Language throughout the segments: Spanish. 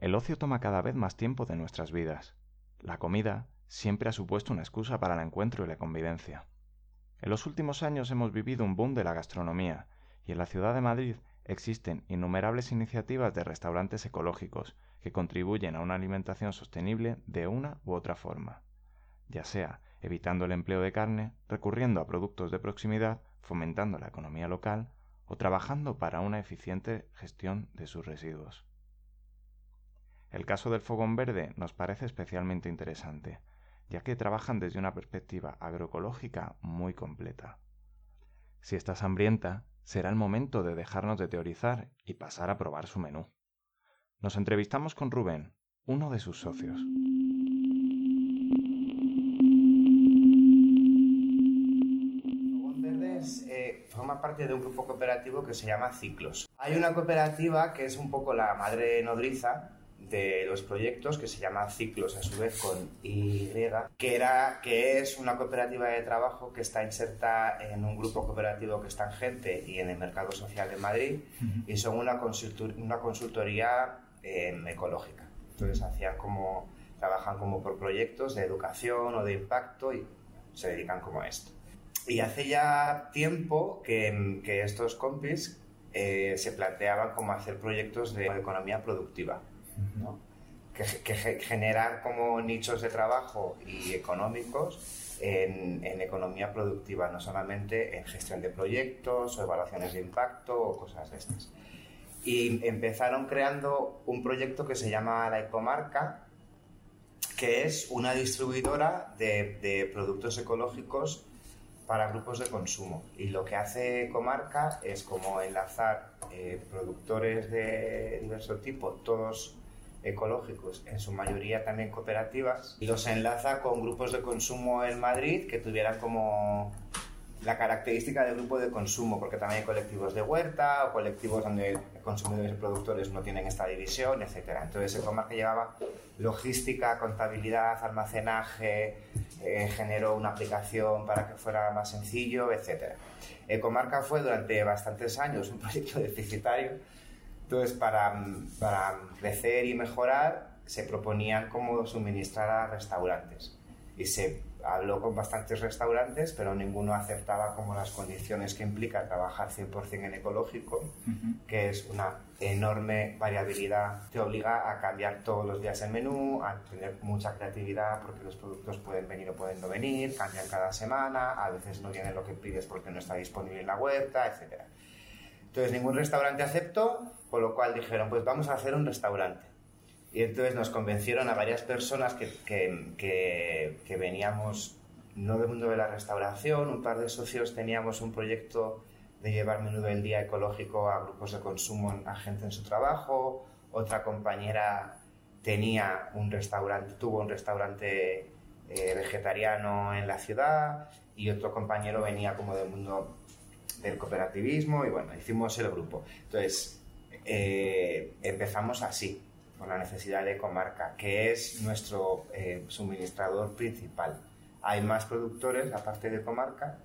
El ocio toma cada vez más tiempo de nuestras vidas. La comida siempre ha supuesto una excusa para el encuentro y la convivencia. En los últimos años hemos vivido un boom de la gastronomía y en la ciudad de Madrid existen innumerables iniciativas de restaurantes ecológicos que contribuyen a una alimentación sostenible de una u otra forma, ya sea evitando el empleo de carne, recurriendo a productos de proximidad, fomentando la economía local o trabajando para una eficiente gestión de sus residuos. El caso del fogón verde nos parece especialmente interesante, ya que trabajan desde una perspectiva agroecológica muy completa. Si estás hambrienta, será el momento de dejarnos de teorizar y pasar a probar su menú. Nos entrevistamos con Rubén, uno de sus socios. Eh, forma parte de un grupo cooperativo que se llama Ciclos. Hay una cooperativa que es un poco la madre nodriza de los proyectos que se llama Ciclos a su vez con Y, que, era, que es una cooperativa de trabajo que está inserta en un grupo cooperativo que está en Gente y en el Mercado Social de Madrid y son una, una consultoría em, ecológica. Entonces hacían como, trabajan como por proyectos de educación o de impacto y se dedican como a esto. Y hace ya tiempo que, que estos compis eh, se planteaban como hacer proyectos de economía productiva que, generar como nichos de trabajo y económicos en, economía productiva, no solamente en gestión de proyectos o evaluaciones de impacto o cosas de estas. Y empezaron creando un proyecto que se llama La Ecomarca, que es una distribuidora de, productos ecológicos para grupos de consumo. Y lo que hace Ecomarca es como enlazar eh, productores de diverso tipo, todos ecológicos, en su mayoría también cooperativas, y los enlaza con grupos de consumo en Madrid que tuvieran como la característica del grupo de consumo, porque también hay colectivos de huerta o colectivos donde consumidores y productores no tienen esta división, etc. Entonces, Ecomarca llevaba logística, contabilidad, almacenaje, eh, generó una aplicación para que fuera más sencillo, etc. Ecomarca fue durante bastantes años un proyecto deficitario entonces, para, para crecer y mejorar, se proponían cómo suministrar a restaurantes. Y se habló con bastantes restaurantes, pero ninguno aceptaba como las condiciones que implica trabajar 100% en ecológico, que es una enorme variabilidad. Te obliga a cambiar todos los días el menú, a tener mucha creatividad porque los productos pueden venir o pueden no venir, cambian cada semana, a veces no tienen lo que pides porque no está disponible en la huerta, etc. Entonces ningún restaurante aceptó con lo cual dijeron, pues vamos a hacer un restaurante. Y entonces nos convencieron a varias personas que, que, veníamos no del mundo de la restauración, un par de socios teníamos un proyecto de llevar menú del día ecológico a grupos de consumo, a gente en su trabajo, otra compañera tenía un restaurante, tuvo un restaurante eh, vegetariano en la ciudad y otro compañero venía como del mundo del cooperativismo y bueno, hicimos el grupo. Entonces, eh, empezamos así, con la necesidad de comarca, que es nuestro eh, suministrador principal. Hay más productores aparte de comarca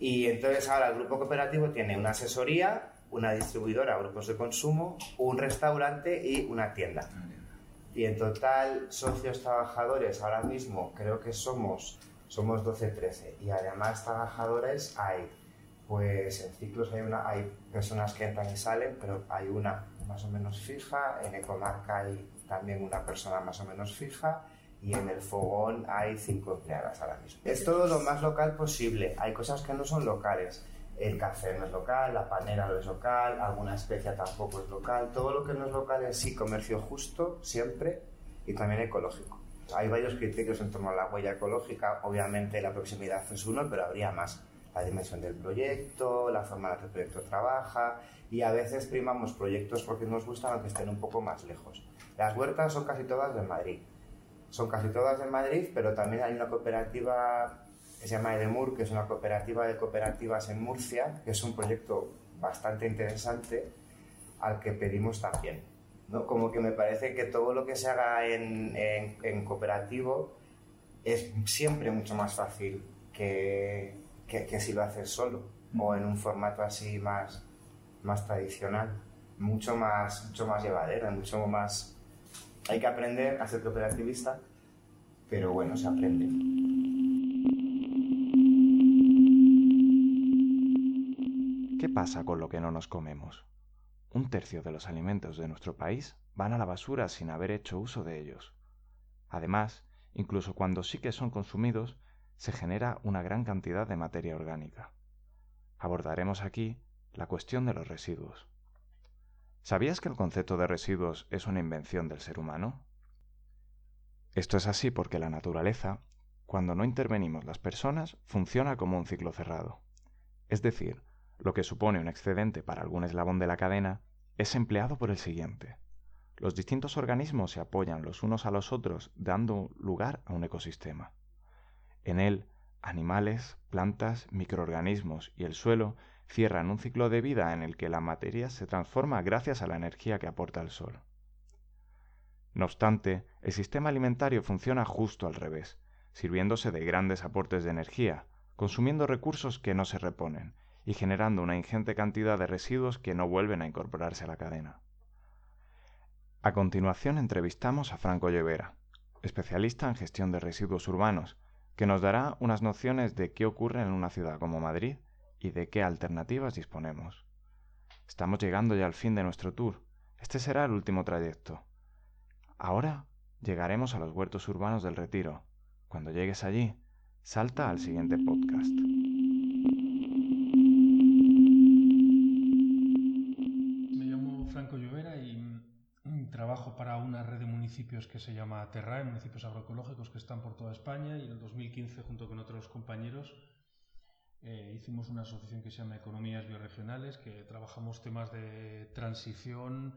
y entonces ahora el grupo cooperativo tiene una asesoría, una distribuidora, grupos de consumo, un restaurante y una tienda. Y en total, socios trabajadores, ahora mismo creo que somos, somos 12-13 y además trabajadores hay pues en ciclos hay, una, hay personas que entran y salen, pero hay una más o menos fija, en Ecomarca hay también una persona más o menos fija y en el fogón hay cinco empleadas ahora mismo. Es todo lo más local posible, hay cosas que no son locales. El café no es local, la panera no es local, alguna especia tampoco es local. Todo lo que no es local es sí comercio justo, siempre, y también ecológico. Hay varios criterios en torno a la huella ecológica. Obviamente la proximidad es uno, pero habría más la dimensión del proyecto, la forma en la que el proyecto trabaja y a veces primamos proyectos porque nos gustan aunque estén un poco más lejos. Las huertas son casi todas de Madrid. Son casi todas de Madrid, pero también hay una cooperativa que se llama Edemur, que es una cooperativa de cooperativas en Murcia, que es un proyecto bastante interesante al que pedimos también. ¿no? Como que me parece que todo lo que se haga en, en, en cooperativo es siempre mucho más fácil que, que, si lo haces solo o en un formato así más, más tradicional, mucho más, mucho más llevadero, mucho más Hay que aprender a ser cooperativista, pero bueno, se aprende. ¿Qué pasa con lo que no nos comemos? Un tercio de los alimentos de nuestro país van a la basura sin haber hecho uso de ellos. Además, incluso cuando sí que son consumidos, se genera una gran cantidad de materia orgánica. Abordaremos aquí la cuestión de los residuos. ¿Sabías que el concepto de residuos es una invención del ser humano? Esto es así porque la naturaleza, cuando no intervenimos las personas, funciona como un ciclo cerrado. Es decir, lo que supone un excedente para algún eslabón de la cadena es empleado por el siguiente. Los distintos organismos se apoyan los unos a los otros dando lugar a un ecosistema. En él, animales, plantas, microorganismos y el suelo cierran un ciclo de vida en el que la materia se transforma gracias a la energía que aporta el sol. No obstante, el sistema alimentario funciona justo al revés, sirviéndose de grandes aportes de energía, consumiendo recursos que no se reponen y generando una ingente cantidad de residuos que no vuelven a incorporarse a la cadena. A continuación entrevistamos a Franco Llevera, especialista en gestión de residuos urbanos, que nos dará unas nociones de qué ocurre en una ciudad como Madrid y de qué alternativas disponemos. Estamos llegando ya al fin de nuestro tour. Este será el último trayecto. Ahora llegaremos a los huertos urbanos del Retiro. Cuando llegues allí, salta al siguiente podcast. Municipios que se llama Terrae, municipios agroecológicos que están por toda España y en el 2015 junto con otros compañeros eh, hicimos una asociación que se llama Economías Bioregionales, que trabajamos temas de transición,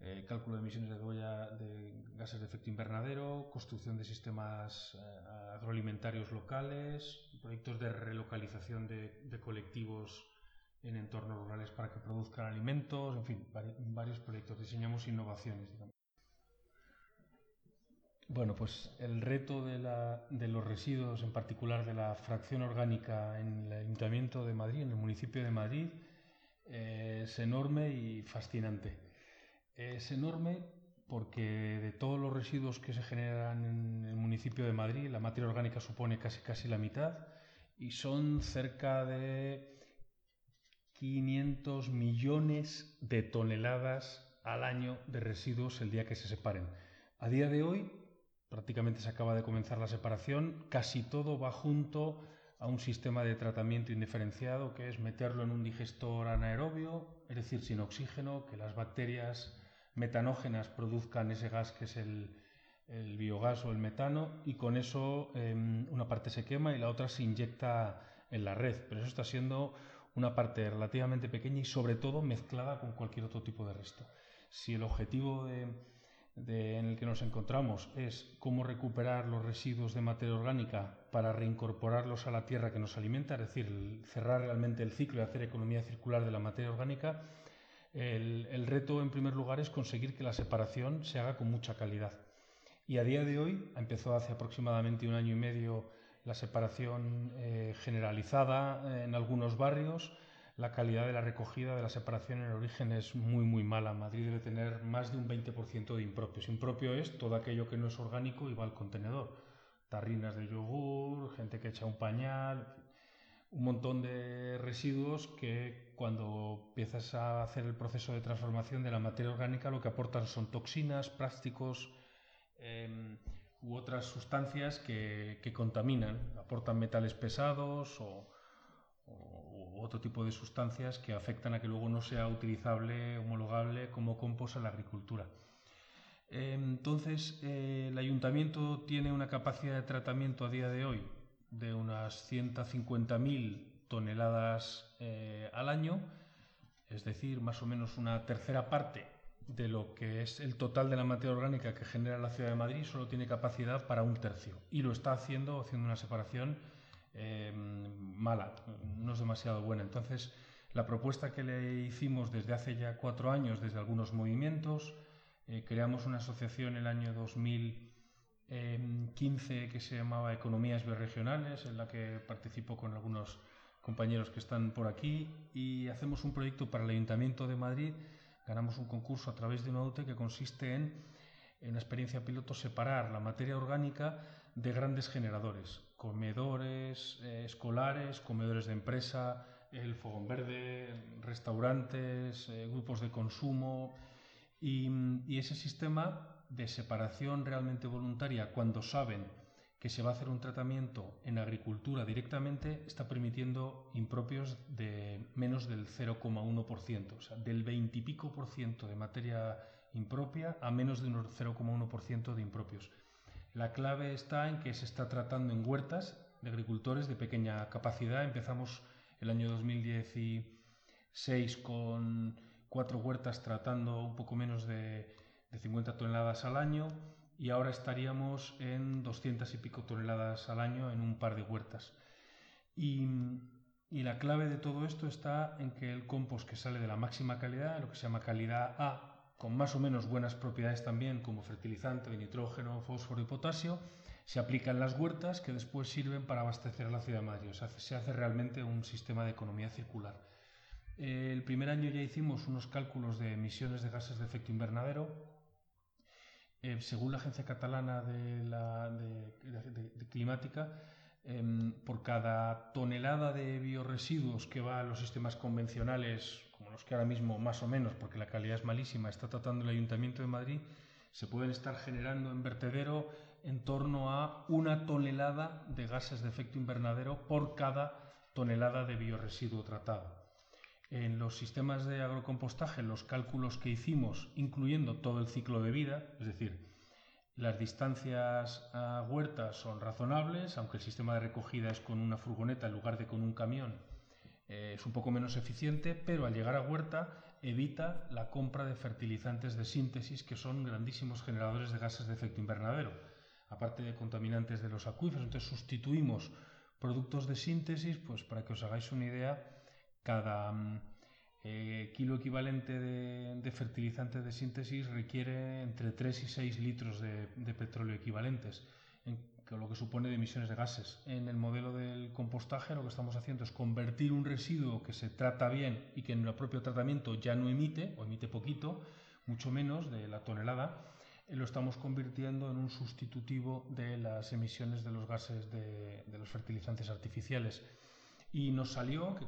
eh, cálculo de emisiones de, gases de efecto invernadero, construcción de sistemas eh, agroalimentarios locales, proyectos de relocalización de, de, colectivos en entornos rurales para que produzcan alimentos, en fin, varios proyectos. Diseñamos innovaciones, digamos. Bueno, pues el reto de, los residuos, en particular de la fracción orgánica en el Ayuntamiento de Madrid, en el municipio de Madrid, eh, es enorme y fascinante. Es enorme porque de todos los residuos que se generan en el municipio de Madrid, la materia orgánica supone casi casi la mitad y son cerca de 500 millones de toneladas al año de residuos el día que se separen. A día de hoy, prácticamente se acaba de comenzar la separación, casi todo va junto a un sistema de tratamiento indiferenciado que es meterlo en un digestor anaerobio, es decir, sin oxígeno, que las bacterias metanógenas produzcan ese gas que es el, biogás o el metano y con eso em, una parte se quema y la otra se inyecta en la red. Pero eso está siendo una parte relativamente pequeña y sobre todo mezclada con cualquier otro tipo de resto. Si el objetivo de en el que nos encontramos es cómo recuperar los residuos de materia orgánica para reincorporarlos a la tierra que nos alimenta, es decir, cerrar realmente el ciclo y hacer economía circular de la materia orgánica, el, reto en primer lugar es conseguir que la separación se haga con mucha calidad. Y a día de hoy, empezó hace aproximadamente un año y medio la separación eh, generalizada en algunos barrios, la calidad de la recogida de la separación en origen es muy muy mala. Madrid debe tener más de un 20% de impropios. Impropio es todo aquello que no es orgánico y va al contenedor. Tarrinas de yogur, gente que echa un pañal, un montón de residuos que cuando empiezas a hacer el proceso de transformación de la materia orgánica lo que aportan son toxinas, plásticos eh, u otras sustancias que, que contaminan, aportan metales pesados o, otro tipo de sustancias que afectan a que luego no sea utilizable, homologable como compost en la agricultura. Entonces, eh, el ayuntamiento tiene una capacidad de tratamiento a día de hoy de unas 150.000 toneladas eh, al año, es decir, más o menos una tercera parte de lo que es el total de la materia orgánica que genera la ciudad de Madrid, solo tiene capacidad para un tercio. Y lo está haciendo, haciendo una separación eh, mala, no es demasiado buena. Entonces, la propuesta que le hicimos desde hace ya cuatro años, desde algunos movimientos, eh, creamos una asociación en el año 2015 que se llamaba Economías Bioregionales, en la que participo con algunos compañeros que están por aquí y hacemos un proyecto para el Ayuntamiento de Madrid. Ganamos un concurso a través de una UTE que consiste en en una experiencia piloto, separar la materia orgánica de grandes generadores, comedores eh, escolares, comedores de empresa, el fogón verde, restaurantes, eh, grupos de consumo y, y ese sistema de separación realmente voluntaria cuando saben que se va a hacer un tratamiento en agricultura directamente está permitiendo impropios de menos del 0,1%, o sea, del 20 y pico por ciento de materia impropia a menos de un 0,1% de impropios. La clave está en que se está tratando en huertas de agricultores de pequeña capacidad. Empezamos el año 2016 con cuatro huertas tratando un poco menos de, de 50 toneladas al año y ahora estaríamos en 200 y pico toneladas al año en un par de huertas. Y, y, la clave de todo esto está en que el compost que sale de la máxima calidad, lo que se llama calidad A, con más o menos buenas propiedades también como fertilizante de nitrógeno, fósforo y potasio, se aplica en las huertas que después sirven para abastecer a la ciudad de Madrid. O sea, se hace realmente un sistema de economía circular. El primer año ya hicimos unos cálculos de emisiones de gases de efecto invernadero. Eh, según la Agencia Catalana de, la, de Climática, Em, por cada tonelada de bioresiduos que va a los sistemas convencionales, que ahora mismo más o menos, porque la calidad es malísima, está tratando el Ayuntamiento de Madrid, se pueden estar generando en vertedero en torno a una tonelada de gases de efecto invernadero por cada tonelada de bioresiduo tratado. En los sistemas de agrocompostaje, los cálculos que hicimos, incluyendo todo el ciclo de vida, es decir, las distancias a huertas son razonables, aunque el sistema de recogida es con una furgoneta en lugar de con un camión. Eh, es un poco menos eficiente, pero al llegar a huerta evita la compra de fertilizantes de síntesis que son grandísimos generadores de gases de efecto invernadero, aparte de contaminantes de los acuíferos. Entonces sustituimos productos de síntesis, pues para que os hagáis una idea, cada mm, eh, kilo equivalente de, fertilizante de síntesis requiere entre 3 y 6 litros de, petróleo equivalentes, lo que supone de emisiones de gases. En el modelo del compostaje lo que estamos haciendo es convertir un residuo que se trata bien y que en el propio tratamiento ya no emite, o emite poquito, mucho menos de la tonelada, eh, lo estamos convirtiendo en un sustitutivo de las emisiones de los gases de los fertilizantes artificiales y nos salió que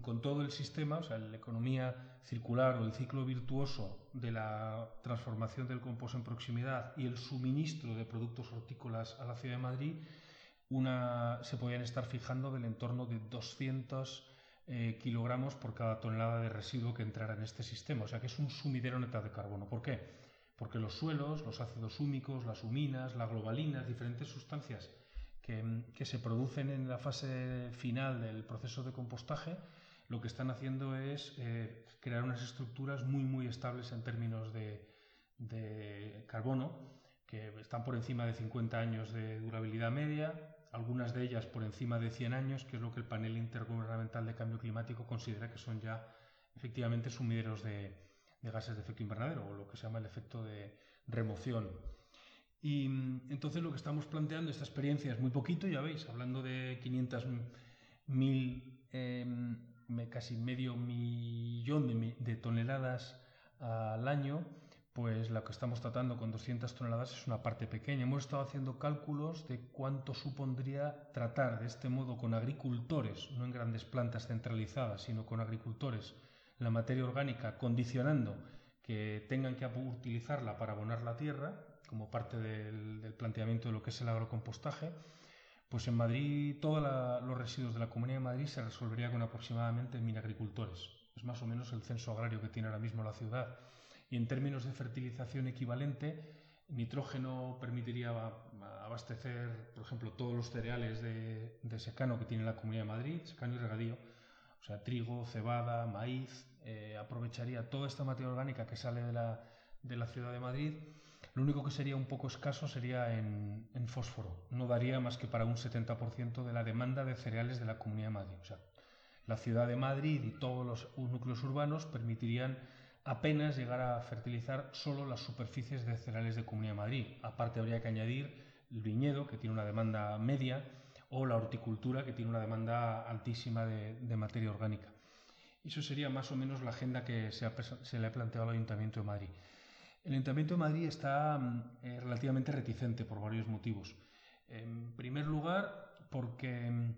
con todo el sistema, o sea, la economía circular o el ciclo virtuoso de la transformación del compost en proximidad y el suministro de productos hortícolas a la ciudad de Madrid, una, se podían estar fijando del entorno de 200 eh, kilogramos por cada tonelada de residuo que entrara en este sistema. O sea que es un sumidero neto de carbono. ¿Por qué? Porque los suelos, los ácidos húmicos, las huminas, la globalina, diferentes sustancias que, se producen en la fase final del proceso de compostaje, lo que están haciendo es eh, crear unas estructuras muy, muy estables en términos de, carbono, que están por encima de 50 años de durabilidad media, algunas de ellas por encima de 100 años, que es lo que el panel intergubernamental de cambio climático considera que son ya efectivamente sumideros de, de gases de efecto invernadero, o lo que se llama el efecto de remoción. Y mm, entonces lo que estamos planteando, esta experiencia es muy poquito, ya veis, hablando de 500 mil, em, casi medio millón de, toneladas al año, pues lo que estamos tratando con 200 toneladas es una parte pequeña. Hemos estado haciendo cálculos de cuánto supondría tratar de este modo con agricultores, no en grandes plantas centralizadas, sino con agricultores, la materia orgánica, condicionando que tengan que utilizarla para abonar la tierra, como parte del, planteamiento de lo que es el agrocompostaje, pues en Madrid todos los residuos de la Comunidad de Madrid se resolvería con aproximadamente mil agricultores. Es más o menos el censo agrario que tiene ahora mismo la ciudad. Y en términos de fertilización equivalente, nitrógeno permitiría abastecer, por ejemplo, todos los cereales de, secano que tiene la Comunidad de Madrid, secano y regadío, o sea, trigo, cebada, maíz, eh, aprovecharía toda esta materia orgánica que sale de la, de la ciudad de Madrid lo único que sería un poco escaso sería en, fósforo. No daría más que para un 70% de la demanda de cereales de la Comunidad de Madrid. O sea, la ciudad de Madrid y todos los núcleos urbanos permitirían apenas llegar a fertilizar solo las superficies de cereales de Comunidad de Madrid. Aparte habría que añadir el viñedo, que tiene una demanda media, o la horticultura, que tiene una demanda altísima de, materia orgánica. Eso sería más o menos la agenda que se, se le ha planteado al Ayuntamiento de Madrid. El Ayuntamiento de Madrid está mm, eh, relativamente reticente por varios motivos. En primer lugar, porque mm,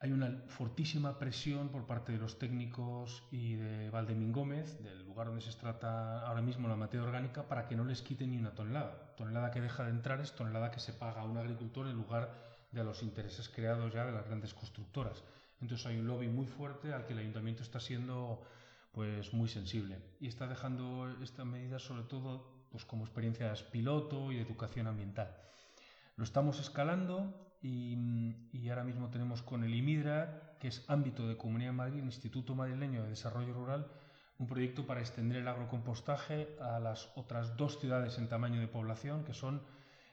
hay una fortísima presión por parte de los técnicos y de Valdemín Gómez, del lugar donde se trata ahora mismo la materia orgánica, para que no les quiten ni una tonelada. Tonelada que deja de entrar es tonelada que se paga a un agricultor en lugar de los intereses creados ya de las grandes constructoras. Entonces hay un lobby muy fuerte al que el ayuntamiento está siendo pues muy sensible y está dejando esta medida sobre todo pues como experiencias piloto y de educación ambiental. Lo estamos escalando y, ahora mismo tenemos con el IMIDRA, que es ámbito de Comunidad de Madrid, Instituto Madrileño de Desarrollo Rural, un proyecto para extender el agrocompostaje a las otras dos ciudades en tamaño de población, que son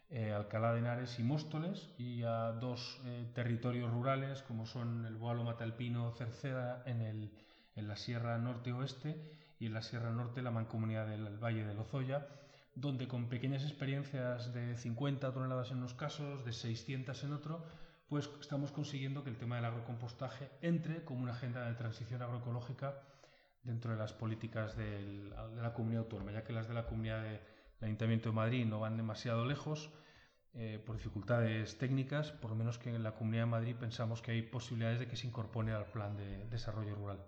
eh, Alcalá de Henares y Móstoles, y a dos eh, territorios rurales, como son el Boalo Matalpino Cerceda en el en la Sierra Norte-Oeste y en la Sierra Norte la Mancomunidad del Valle de Lozoya, donde con pequeñas experiencias de 50 toneladas en unos casos, de 600 en otro, pues estamos consiguiendo que el tema del agrocompostaje entre como una agenda de transición agroecológica dentro de las políticas de la comunidad autónoma, ya que las de la comunidad del Ayuntamiento de Madrid no van demasiado lejos eh, por dificultades técnicas, por lo menos que en la comunidad de Madrid pensamos que hay posibilidades de que se incorpore al plan de desarrollo rural.